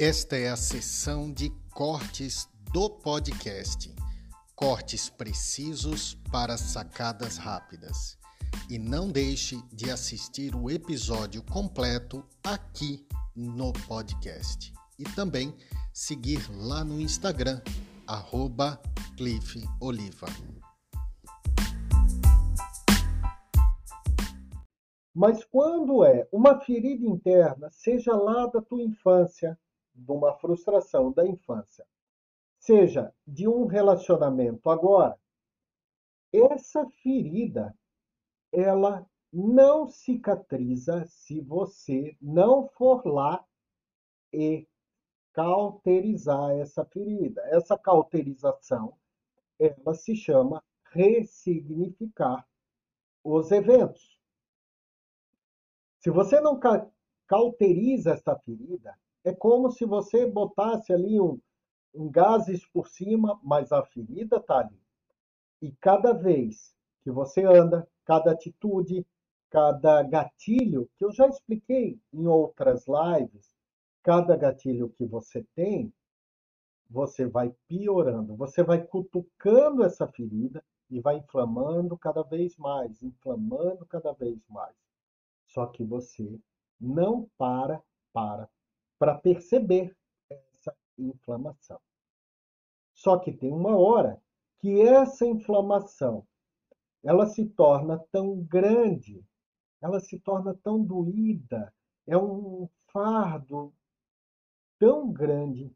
Esta é a sessão de cortes do podcast. Cortes precisos para sacadas rápidas. E não deixe de assistir o episódio completo aqui no podcast. E também seguir lá no Instagram, arroba Cliff Oliva. Mas quando é uma ferida interna, seja lá da tua infância, de uma frustração da infância, seja de um relacionamento agora, essa ferida ela não cicatriza se você não for lá e cauterizar essa ferida. Essa cauterização, ela se chama ressignificar os eventos. Se você não cauteriza essa ferida, é como se você botasse ali um, um gases por cima, mas a ferida está ali. E cada vez que você anda, cada atitude, cada gatilho, que eu já expliquei em outras lives, cada gatilho que você tem, você vai piorando, você vai cutucando essa ferida e vai inflamando cada vez mais, inflamando cada vez mais. Só que você não para para para perceber essa inflamação. Só que tem uma hora que essa inflamação ela se torna tão grande, ela se torna tão doída, é um fardo tão grande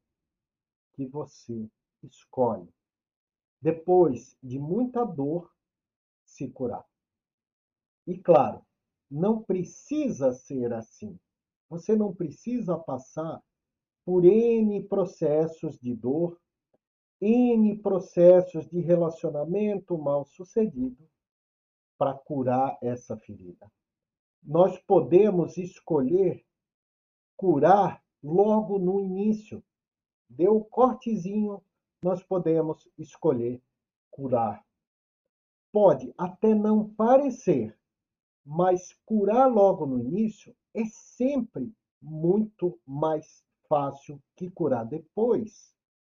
que você escolhe, depois de muita dor, se curar. E claro, não precisa ser assim. Você não precisa passar por N processos de dor, N processos de relacionamento mal sucedido para curar essa ferida. Nós podemos escolher curar logo no início. Deu o cortezinho, nós podemos escolher curar. Pode até não parecer, mas curar logo no início é sempre muito mais fácil que curar depois.